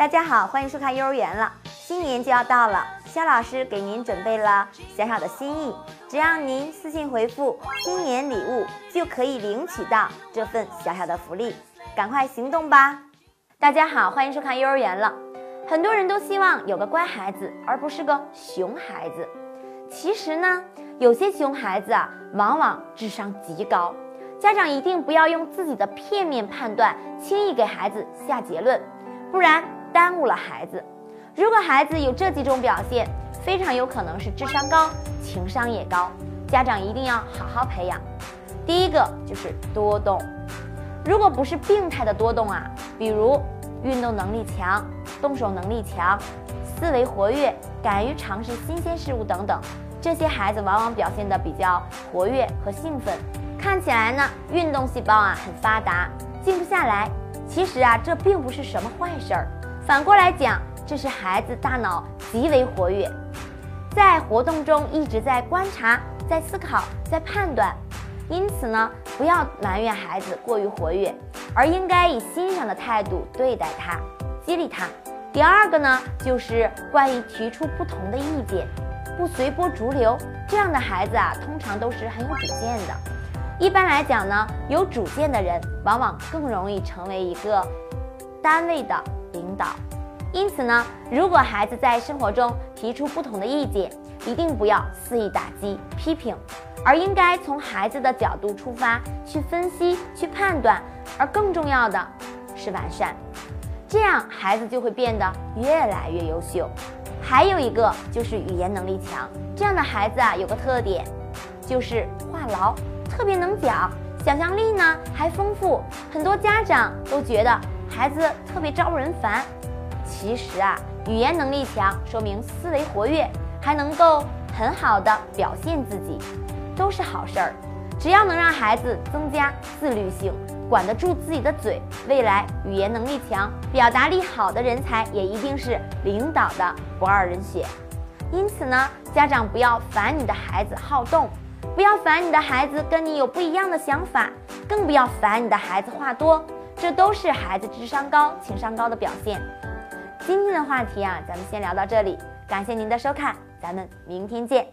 大家好，欢迎收看幼儿园了。新年就要到了，肖老师给您准备了小小的心意，只要您私信回复“新年礼物”，就可以领取到这份小小的福利，赶快行动吧！大家好，欢迎收看幼儿园了。很多人都希望有个乖孩子，而不是个熊孩子。其实呢，有些熊孩子啊，往往智商极高。家长一定不要用自己的片面判断，轻易给孩子下结论，不然耽误了孩子。如果孩子有这几种表现，非常有可能是智商高、情商也高，家长一定要好好培养。第一个就是多动，如果不是病态的多动啊，比如运动能力强、动手能力强、思维活跃、敢于尝试新鲜事物等等，这些孩子往往表现的比较活跃和兴奋。看起来呢，运动细胞啊很发达，静不下来。其实啊，这并不是什么坏事儿。反过来讲，这是孩子大脑极为活跃，在活动中一直在观察、在思考、在判断。因此呢，不要埋怨孩子过于活跃，而应该以欣赏的态度对待他，激励他。第二个呢，就是关于提出不同的意见，不随波逐流。这样的孩子啊，通常都是很有主见的。一般来讲呢，有主见的人往往更容易成为一个单位的导。因此呢，如果孩子在生活中提出不同的意见，一定不要肆意打击、批评，而应该从孩子的角度出发去分析、去判断，而更重要的是完善。这样孩子就会变得越来越优秀。还有一个就是语言能力强，这样的孩子啊，有个特点，就是话痨。特别能讲，想象力呢还丰富，很多家长都觉得孩子特别招人烦。其实啊，语言能力强说明思维活跃，还能够很好的表现自己，都是好事儿。只要能让孩子增加自律性，管得住自己的嘴，未来语言能力强、表达力好的人才也一定是领导的不二人选。因此呢，家长不要烦你的孩子好动。不要烦你的孩子跟你有不一样的想法，更不要烦你的孩子话多，这都是孩子智商高、情商高的表现。今天的话题啊，咱们先聊到这里，感谢您的收看，咱们明天见。